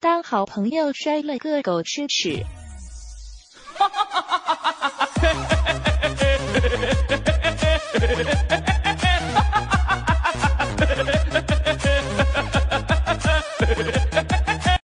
当好朋友摔了个狗吃屎。